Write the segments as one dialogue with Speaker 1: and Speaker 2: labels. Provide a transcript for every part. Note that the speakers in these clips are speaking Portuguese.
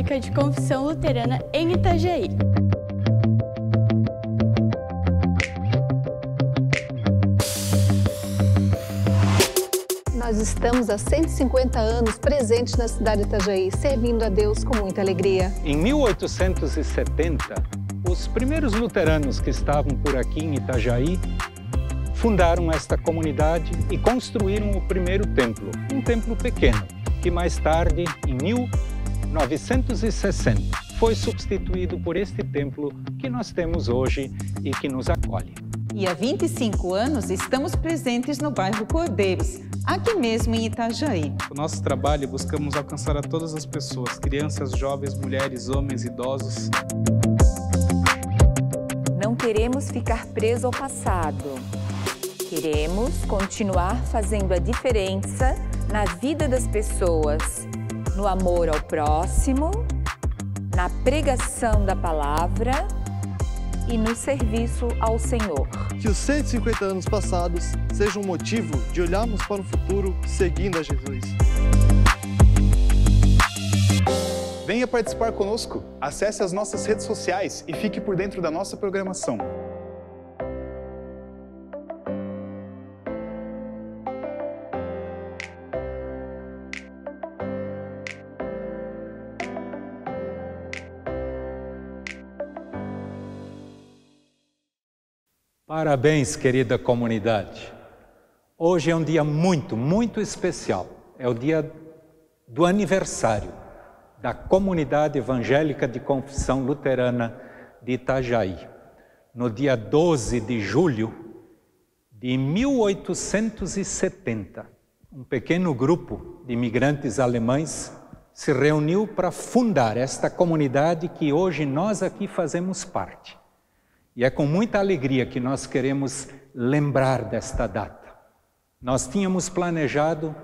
Speaker 1: Evangélica de Confissão Luterana em Itajaí.
Speaker 2: Nós estamos há 150 anos presentes na cidade de Itajaí, servindo a Deus com muita alegria.
Speaker 3: Em 1870, os primeiros luteranos que estavam por aqui em Itajaí fundaram esta comunidade e construíram o primeiro templo, um templo pequeno, que mais tarde, em 1960, foi substituído por este templo que nós temos hoje e que nos acolhe.
Speaker 4: E há 25 anos estamos presentes no bairro Cordeiros, aqui mesmo em Itajaí.
Speaker 5: O nosso trabalho buscamos alcançar a todas as pessoas, crianças, jovens, mulheres, homens, idosos.
Speaker 6: Não queremos ficar preso ao passado Queremos continuar fazendo a diferença na vida das pessoas, no amor ao próximo, na pregação da palavra e no serviço ao Senhor.
Speaker 7: Que os 150 anos passados sejam um motivo de olharmos para o futuro seguindo a Jesus.
Speaker 8: Venha participar conosco. Acesse as nossas redes sociais e fique por dentro da nossa programação.
Speaker 3: Parabéns, querida comunidade. Hoje é um dia muito, muito especial. É o dia do aniversário da Comunidade Evangélica de Confissão Luterana de Itajaí. No dia 12 de julho de 1870, um pequeno grupo de imigrantes alemães se reuniu para fundar esta comunidade que hoje nós aqui fazemos parte. E é com muita alegria que nós queremos lembrar desta data. Nós tínhamos planejado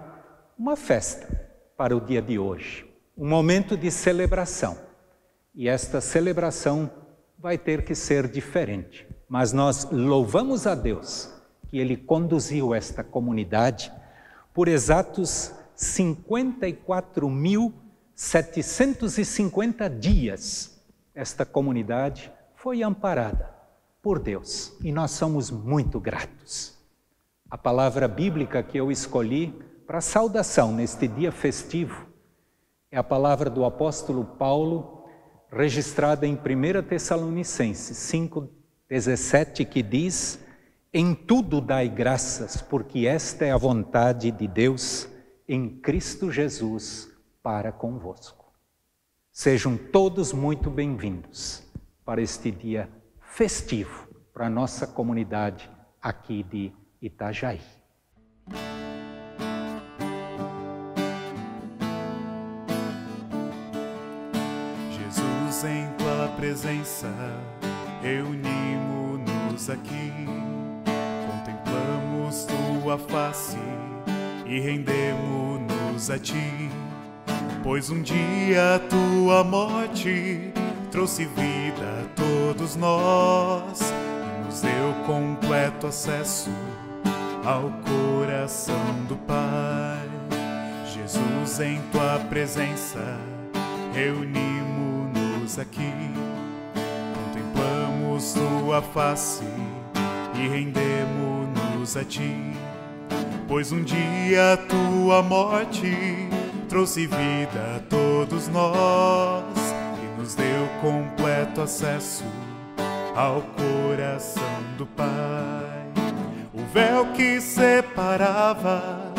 Speaker 3: uma festa para o dia de hoje, um momento de celebração. E esta celebração vai ter que ser diferente. Mas nós louvamos a Deus que Ele conduziu esta comunidade por exatos 54.750 dias. Esta comunidade foi amparada por Deus e nós somos muito gratos. A palavra bíblica que eu escolhi para saudação neste dia festivo é a palavra do apóstolo Paulo, registrada em 1 Tessalonicenses 5,17, que diz: Em tudo dai graças, porque esta é a vontade de Deus em Cristo Jesus para convosco. Sejam todos muito bem-vindos para este dia festivo para a nossa comunidade aqui de Itajaí.
Speaker 9: Jesus, em tua presença, reunimos-nos aqui, contemplamos tua face e rendemos-nos a ti, pois um dia tua morte trouxe vida a todos nós. E nos deu completo acesso ao coração do Pai. Jesus, em tua presença, reunimos-nos aqui, contemplamos tua face e rendemos-nos a ti, pois um dia tua morte trouxe vida a todos nós nos deu completo acesso ao coração do Pai. O véu que separava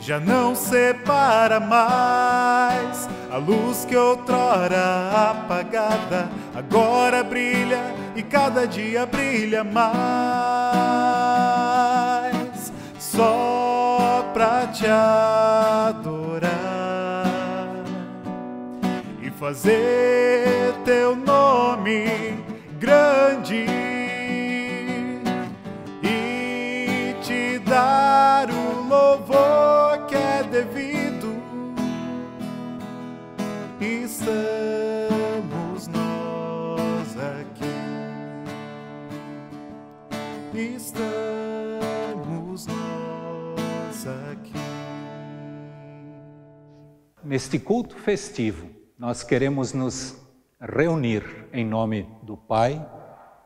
Speaker 9: já não separa mais. A luz que outrora apagada agora brilha e cada dia brilha mais. Só pra te adorar fazer teu nome grande e te dar o louvor que é devido. Estamos nós aqui. Estamos nós aqui.
Speaker 3: Neste culto festivo, nós queremos nos reunir em nome do Pai,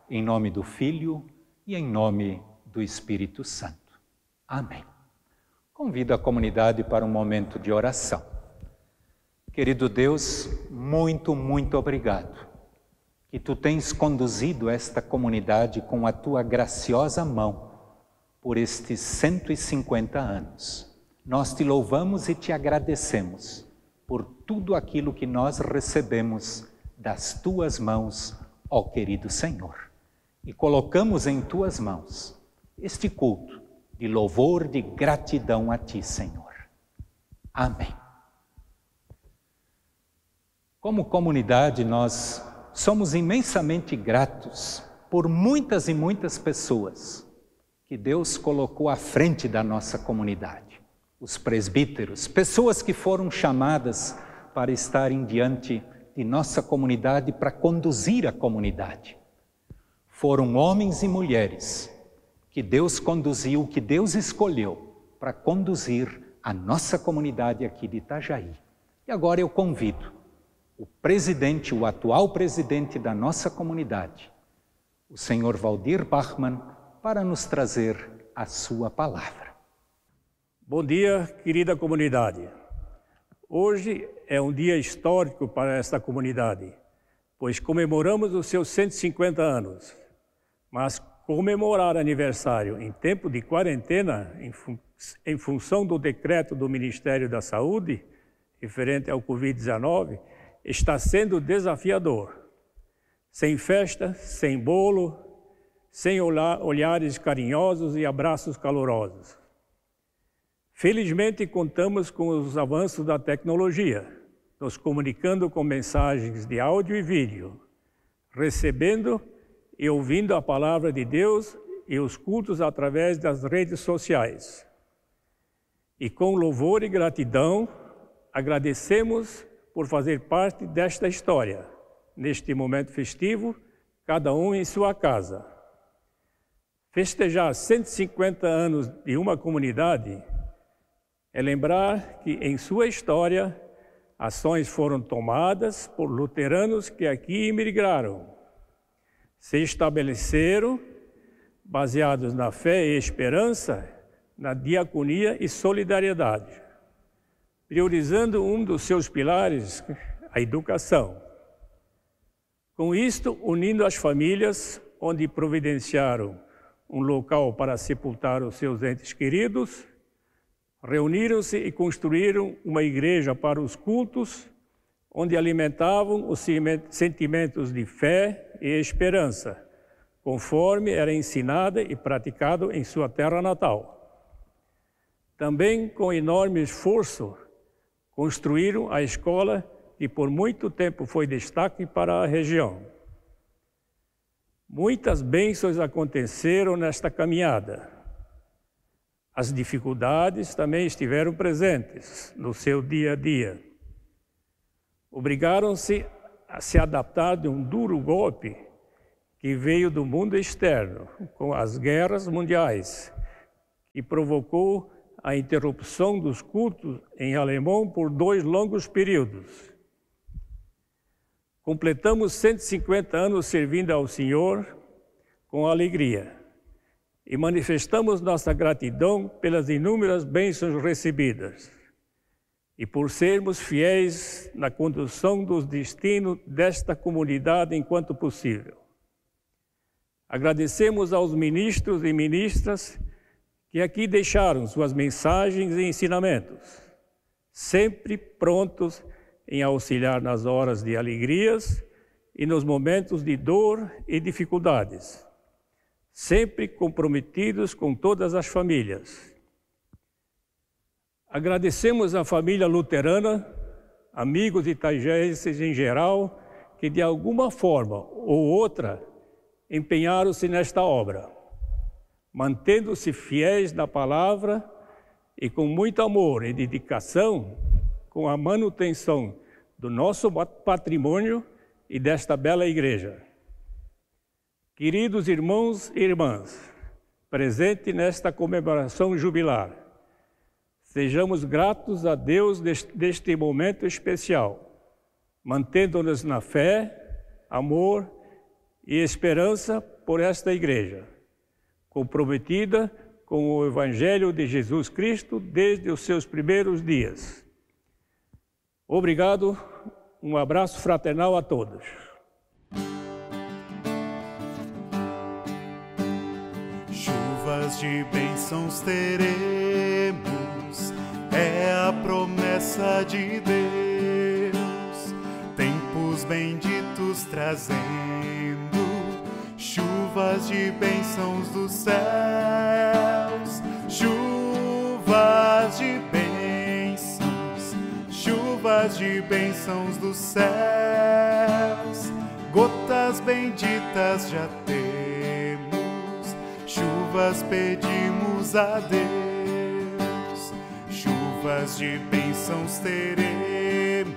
Speaker 3: em nome do Filho e em nome do Espírito Santo. Amém. Convido a comunidade para um momento de oração. Querido Deus, muito, muito obrigado que tu tens conduzido esta comunidade com a tua graciosa mão por estes 150 anos. Nós te louvamos e te agradecemos por tudo aquilo que nós recebemos das tuas mãos, ó querido Senhor. E colocamos em tuas mãos este culto de louvor, de gratidão a ti, Senhor. Amém. Como comunidade, nós somos imensamente gratos por muitas e muitas pessoas que Deus colocou à frente da nossa comunidade. Os presbíteros, pessoas que foram chamadas para estarem diante de nossa comunidade para conduzir a comunidade. Foram homens e mulheres que Deus conduziu, que Deus escolheu para conduzir a nossa comunidade aqui de Itajaí. E agora eu convido o presidente, o atual presidente da nossa comunidade, o senhor Valdir Bachmann, para nos trazer a sua palavra.
Speaker 10: Bom dia, querida comunidade. Hoje é um dia histórico para esta comunidade, pois comemoramos os seus 150 anos. Mas comemorar aniversário em tempo de quarentena, em, fun em função do decreto do Ministério da Saúde, referente ao Covid-19, está sendo desafiador. Sem festa, sem bolo, sem olhares carinhosos e abraços calorosos. Felizmente, contamos com os avanços da tecnologia, nos comunicando com mensagens de áudio e vídeo, recebendo e ouvindo a palavra de Deus e os cultos através das redes sociais. E com louvor e gratidão, agradecemos por fazer parte desta história, neste momento festivo, cada um em sua casa. Festejar 150 anos de uma comunidade é lembrar que em sua história ações foram tomadas por luteranos que aqui imigraram, se estabeleceram baseados na fé e esperança, na diaconia e solidariedade priorizando um dos seus pilares, a educação. Com isto, unindo as famílias, onde providenciaram um local para sepultar os seus entes queridos, reuniram-se e construíram uma igreja para os cultos, onde alimentavam os sentimentos de fé e esperança, conforme era ensinada e praticado em sua terra natal. Também com enorme esforço, construíram a escola que por muito tempo foi destaque para a região. Muitas bênçãos aconteceram nesta caminhada. As dificuldades também estiveram presentes no seu dia a dia. Obrigaram-se a se adaptar de um duro golpe que veio do mundo externo, com as guerras mundiais, que provocou a interrupção dos cultos em alemão por dois longos períodos. Completamos 150 anos servindo ao Senhor com alegria e manifestamos nossa gratidão pelas inúmeras bênçãos recebidas e por sermos fiéis na condução dos destinos desta comunidade enquanto possível. Agradecemos aos ministros e ministras que aqui deixaram suas mensagens e ensinamentos, sempre prontos em auxiliar nas horas de alegrias e nos momentos de dor e dificuldades, sempre comprometidos com todas as famílias. Agradecemos à família luterana, amigos itaijenses em geral, que de alguma forma ou outra empenharam-se nesta obra mantendo-se fiéis na palavra e com muito amor e dedicação com a manutenção do nosso patrimônio e desta bela igreja. Queridos irmãos e irmãs, presente nesta comemoração jubilar, sejamos gratos a Deus deste momento especial, mantendo-nos na fé, amor e esperança por esta igreja, comprometida com o Evangelho de Jesus Cristo desde os seus primeiros dias. Obrigado, um abraço fraternal a todos.
Speaker 9: De bênçãos teremos, é a promessa de Deus. Tempos benditos trazendo chuvas de bênçãos dos céus, chuvas de bênçãos, chuvas de bênçãos dos céus, gotas benditas já chuvas pedimos a Deus, chuvas de bênçãos teremos,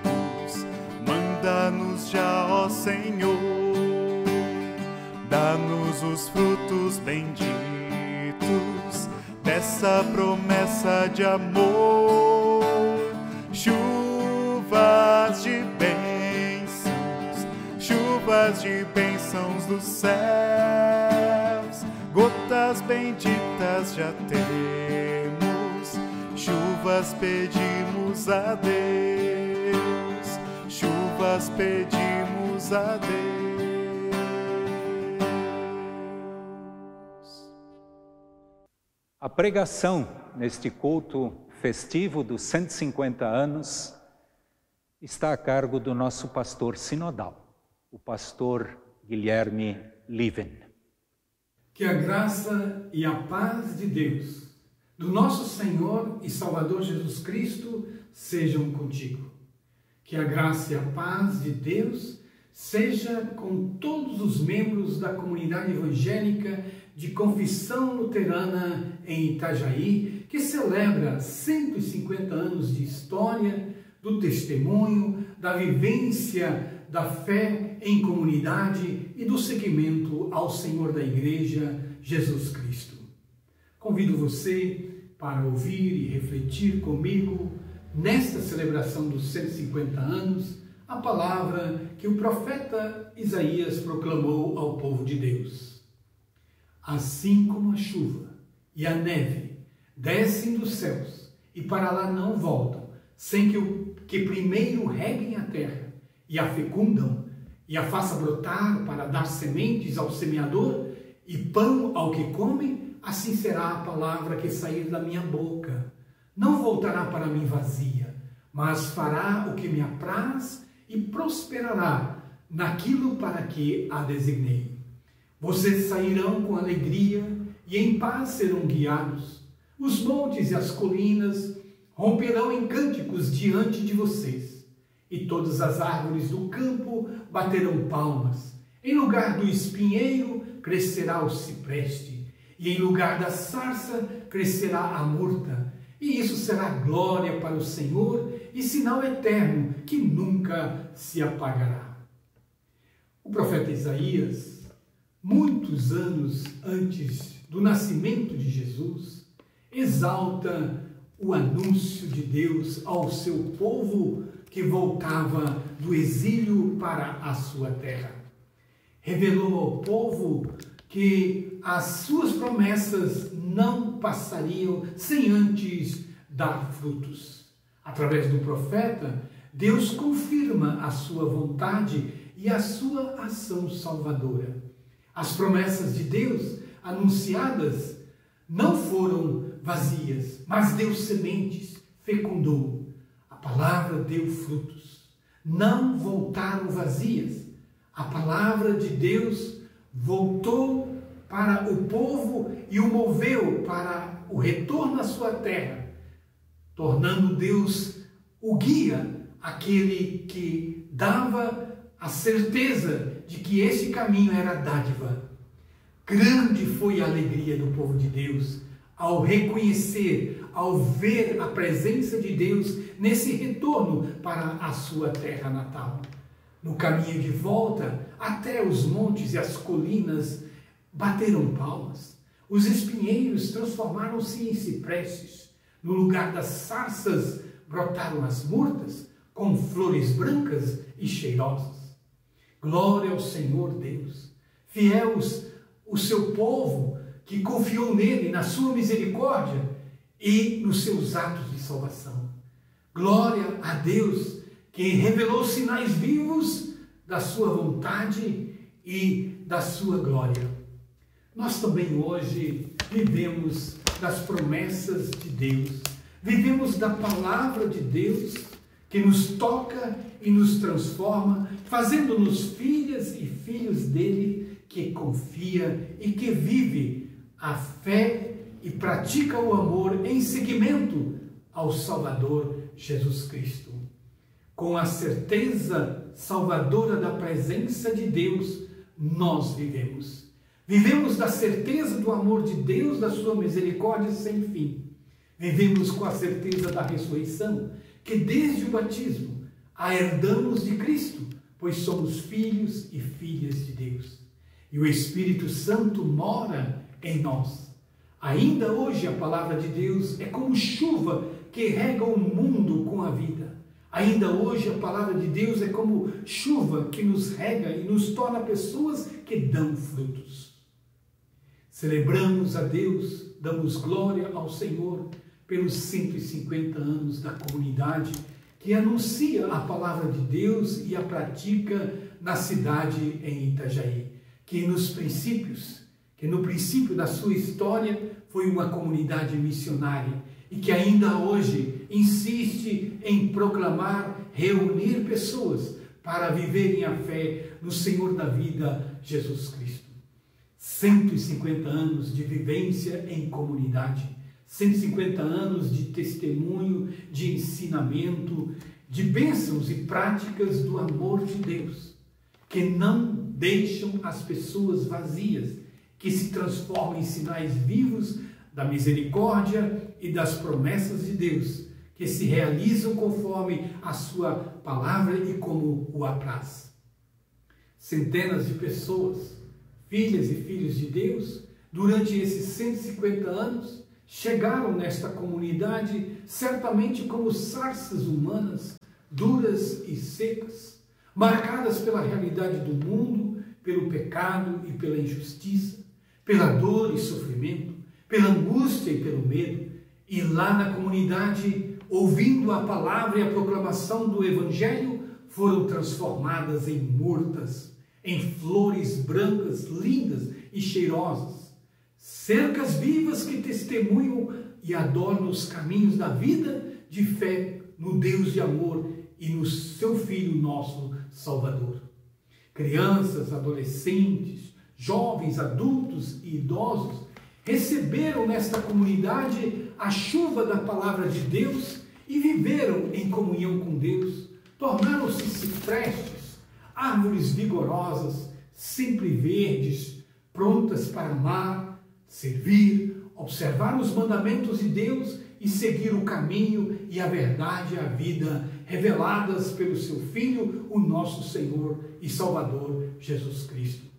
Speaker 9: manda-nos já, ó Senhor dá-nos os frutos benditos dessa promessa de amor. Chuvas de bênçãos, chuvas de bênçãos dos céus, gotas benditas já temos, chuvas pedimos a Deus, chuvas pedimos a Deus.
Speaker 3: A pregação neste culto festivo dos 150 anos está a cargo do nosso pastor sinodal, o pastor Guilherme Liven.
Speaker 11: Que a graça e a paz de Deus, do nosso Senhor e Salvador Jesus Cristo, sejam contigo. Que a graça e a paz de Deus seja com todos os membros da comunidade evangélica de confissão luterana em Itajaí, que celebra 150 anos de história, do testemunho, da vivência da fé em comunidade e do seguimento ao Senhor da Igreja, Jesus Cristo. Convido você para ouvir e refletir comigo nesta celebração dos 150 anos a palavra que o profeta Isaías proclamou ao povo de Deus. Assim como a chuva e a neve descem dos céus e para lá não voltam, sem que, o, que primeiro reguem a terra e a fecundam e a faça brotar para dar sementes ao semeador e pão ao que come, assim será a palavra que sair da minha boca. Não voltará para mim vazia, mas fará o que me apraz e prosperará naquilo para que a designei. Vocês sairão com alegria e em paz serão guiados. Os montes e as colinas romperão em cânticos diante de vocês, e todas as árvores do campo baterão palmas. Em lugar do espinheiro crescerá o cipreste, e em lugar da sarça crescerá a murta. E isso será glória para o Senhor e sinal eterno que nunca se apagará. O profeta Isaías, muitos anos antes do nascimento de Jesus, exalta o anúncio de Deus ao seu povo que voltava do exílio para a sua terra. Revelou ao povo que as suas promessas não passariam sem antes dar frutos. Através do profeta, Deus confirma a sua vontade e a sua ação salvadora. As promessas de Deus anunciadas não foram vazias, mas deu sementes, fecundou. Palavra deu frutos. Não voltaram vazias. A palavra de Deus voltou para o povo e o moveu para o retorno à sua terra tornando Deus o guia, aquele que dava a certeza de que esse caminho era dádiva. Grande foi a alegria do povo de Deus ao reconhecer, ao ver a presença de Deus nesse retorno para a sua terra natal. No caminho de volta, até os montes e as colinas bateram palmas. Os espinheiros transformaram-se em ciprestes. No lugar das sarças brotaram as murtas, com flores brancas e cheirosas. Glória ao Senhor Deus. Fiéis o seu povo que confiou nele, na sua misericórdia e nos seus atos de salvação. Glória a Deus que revelou sinais vivos da sua vontade e da sua glória. Nós também hoje vivemos das promessas de Deus, vivemos da palavra de Deus que nos toca e nos transforma, fazendo-nos filhas e filhos dele que confia e que vive a fé e pratica o amor em seguimento ao Salvador Jesus Cristo. Com a certeza salvadora da presença de Deus, nós vivemos. Vivemos da certeza do amor de Deus, da sua misericórdia sem fim. Vivemos com a certeza da ressurreição, que desde o batismo a herdamos de Cristo, pois somos filhos e filhas de Deus. E o Espírito Santo mora em nós. Ainda hoje a palavra de Deus é como chuva que rega o mundo com a vida. Ainda hoje a palavra de Deus é como chuva que nos rega e nos torna pessoas que dão frutos. Celebramos a Deus, damos glória ao Senhor pelos 150 anos da comunidade que anuncia a palavra de Deus e a pratica na cidade em Itajaí, que nos princípios, que no princípio da sua história foi uma comunidade missionária e que ainda hoje insiste em proclamar, reunir pessoas para viverem a fé no Senhor da vida, Jesus Cristo. 150 anos de vivência em comunidade, 150 anos de testemunho, de ensinamento, de bênçãos e práticas do amor de Deus, que não deixam as pessoas vazias, que se transformam em sinais vivos da misericórdia e das promessas de Deus, que se realizam conforme a sua palavra e como o apraz. Centenas de pessoas, filhas e filhos de Deus, durante esses 150 anos, chegaram nesta comunidade certamente como sarças humanas, duras e secas, marcadas pela realidade do mundo, pelo pecado e pela injustiça, pela dor e sofrimento, pela angústia e pelo medo, e lá na comunidade, ouvindo a palavra e a proclamação do Evangelho, foram transformadas em mortas, em flores brancas, lindas e cheirosas, cercas vivas que testemunham e adornam os caminhos da vida de fé no Deus de amor e no seu Filho nosso Salvador. Crianças, adolescentes, jovens, adultos e idosos receberam nesta comunidade a chuva da palavra de Deus e viveram em comunhão com Deus, tornaram-se ciprestes, árvores vigorosas, sempre verdes, prontas para amar, servir, observar os mandamentos de Deus e seguir o caminho e a verdade e a vida reveladas pelo seu Filho, o nosso Senhor e Salvador Jesus Cristo.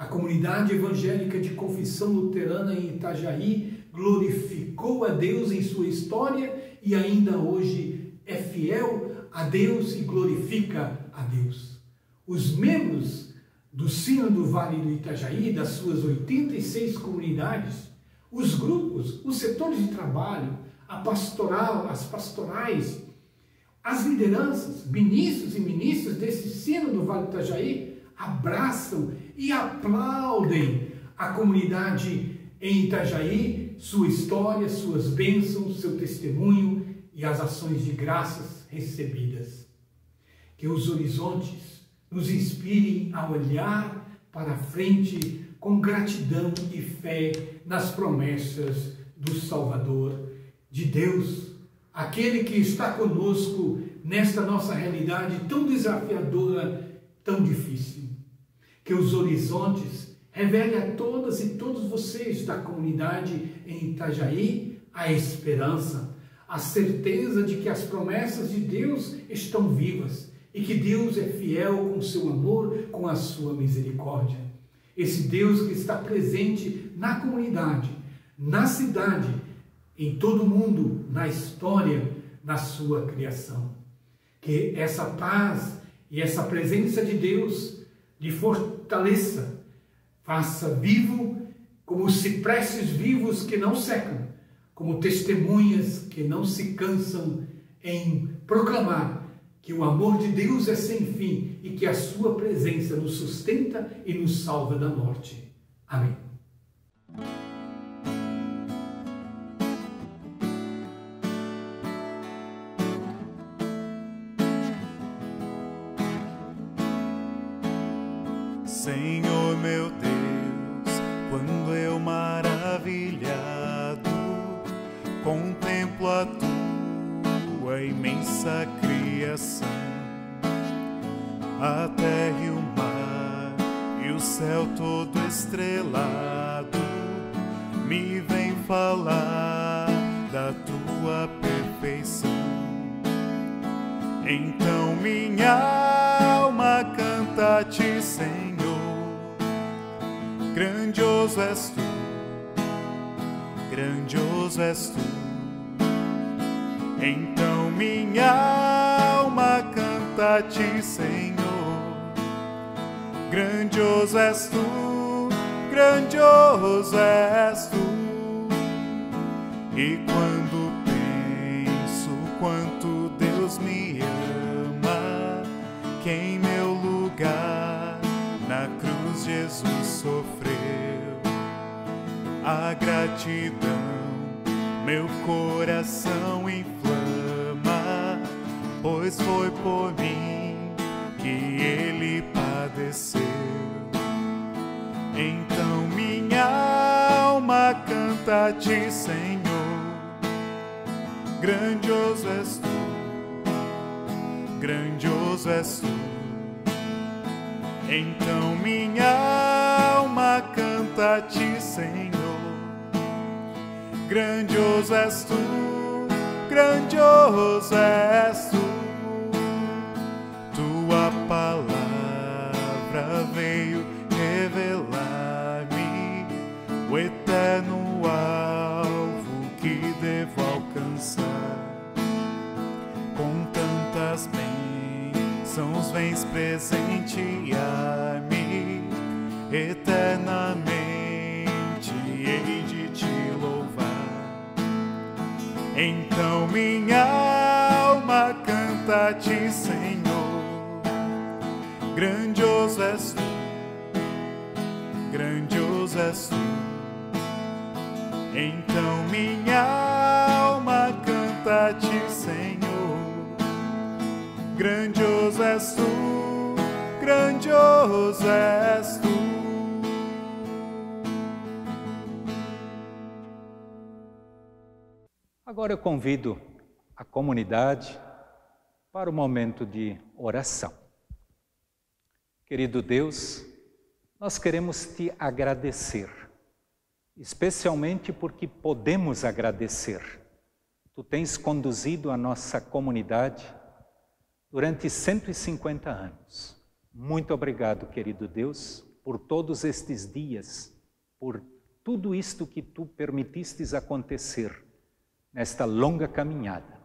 Speaker 11: A comunidade evangélica de confissão luterana em Itajaí glorificou a Deus em sua história e ainda hoje é fiel a Deus e glorifica a Deus. Os membros do Sino do Vale do Itajaí, das suas 86 comunidades, os grupos, os setores de trabalho, a pastoral, as pastorais, as lideranças, ministros e ministras desse Sino do Vale do Itajaí abraçam e aplaudem a comunidade em Itajaí, sua história, suas bênçãos, seu testemunho e as ações de graças recebidas. Que os horizontes nos inspirem a olhar para frente com gratidão e fé nas promessas do Salvador, de Deus, aquele que está conosco nesta nossa realidade tão desafiadora, tão difícil que os horizontes revelem a todas e todos vocês da comunidade em Itajaí a esperança, a certeza de que as promessas de Deus estão vivas e que Deus é fiel com seu amor, com a sua misericórdia. Esse Deus que está presente na comunidade, na cidade, em todo o mundo, na história, na sua criação. Que essa paz E essa presença de Deus lhe fortaleça, faça vivo como os cipresses vivos que não secam, como testemunhas que não se cansam em proclamar que o amor de Deus é sem fim e que a sua presença nos sustenta e nos salva da morte. Amém.
Speaker 9: Senhor meu Deus, quando eu maravilhado contemplo a tua imensa criação, a terra e o mar e o céu todo estrelado, me vem falar da tua perfeição. Então minha alma canta a ti, Senhor grandioso és tu, grandioso és tu. Então minha alma canta ti, Senhor. Grandioso és tu, grandioso és tu. E quando penso quanto Deus me ama, que em meu lugar na cruz Jesus sofreu a gratidão, meu coração inflama, pois foi por mim que ele padeceu. Então minha alma canta a ti, Senhor. Grandioso és tu, grandioso és tu. Então minha alma canta a ti, Senhor. Grandioso és tu, grandioso és tu. Tua palavra veio revelar-me o eterno alvo que devo alcançar. Com tantas bênçãos vens presentear-me eternamente. Então minha alma canta a ti, Senhor. Grandioso és tu, grandioso és tu. Então minha alma canta a ti, Senhor. Grandioso és tu, grandioso és tu.
Speaker 3: Agora eu convido a comunidade para o momento de oração. Querido Deus, nós queremos te agradecer, especialmente porque podemos agradecer. Tu tens conduzido a nossa comunidade durante 150 anos. Muito obrigado, querido Deus, por todos estes dias, por tudo isto que tu permitistes acontecer nesta longa caminhada.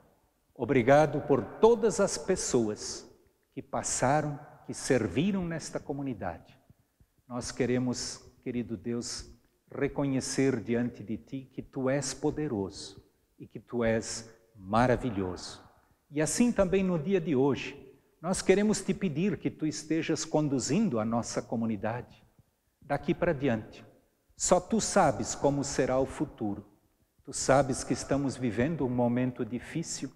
Speaker 3: Obrigado por todas as pessoas que passaram, que serviram nesta comunidade. Nós queremos, querido Deus, reconhecer diante de Ti que Tu és poderoso e que Tu és maravilhoso. E assim também no dia de hoje, nós queremos te pedir que Tu estejas conduzindo a nossa comunidade daqui para diante. Só Tu sabes como será o futuro. Tu sabes que estamos vivendo um momento difícil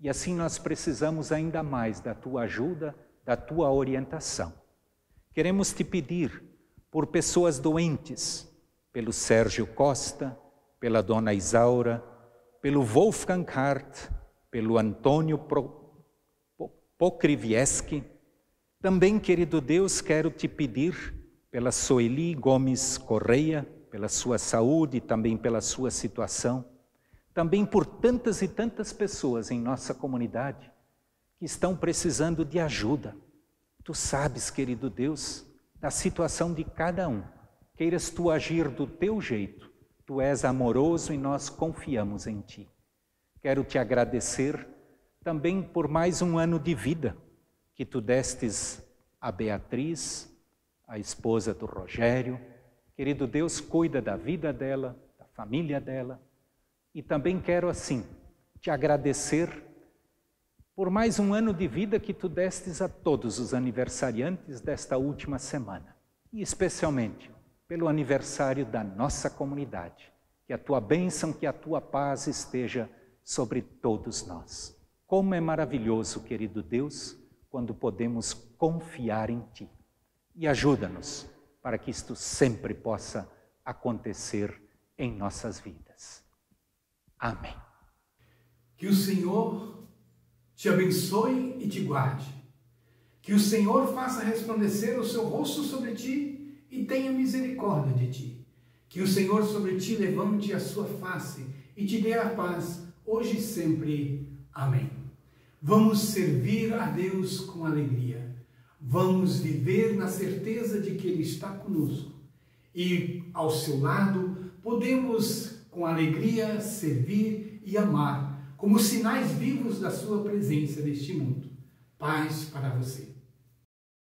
Speaker 3: e assim nós precisamos ainda mais da tua ajuda, da tua orientação. Queremos te pedir por pessoas doentes, pelo Sérgio Costa, pela dona Isaura, pelo Wolfgang Hart, pelo Antônio Pokrivieski. Também, querido Deus, quero te pedir pela Soeli Gomes Correia, pela sua saúde também pela sua situação, também por tantas e tantas pessoas em nossa comunidade que estão precisando de ajuda. Tu sabes, querido Deus, da situação de cada um. Queiras tu agir do teu jeito. Tu és amoroso e nós confiamos em ti. Quero te agradecer também por mais um ano de vida, que tu destes a Beatriz, a esposa do Rogério. Querido Deus, cuida da vida dela, da família dela. E também quero, assim, te agradecer por mais um ano de vida que tu destes a todos os aniversariantes desta última semana. E especialmente pelo aniversário da nossa comunidade. Que a tua bênção, que a tua paz esteja sobre todos nós. Como é maravilhoso, querido Deus, quando podemos confiar em Ti. E ajuda-nos para que isto sempre possa acontecer em nossas vidas. Amém.
Speaker 11: Que o Senhor te abençoe e te guarde. Que o Senhor faça resplandecer o seu rosto sobre ti e tenha misericórdia de ti. Que o Senhor sobre ti levante a sua face e te dê a paz, hoje e sempre. Amém. Vamos servir a Deus com alegria. Vamos viver na certeza de que Ele está conosco. E ao seu lado podemos, com alegria, servir e amar, como sinais vivos da Sua presença neste mundo. Paz para você.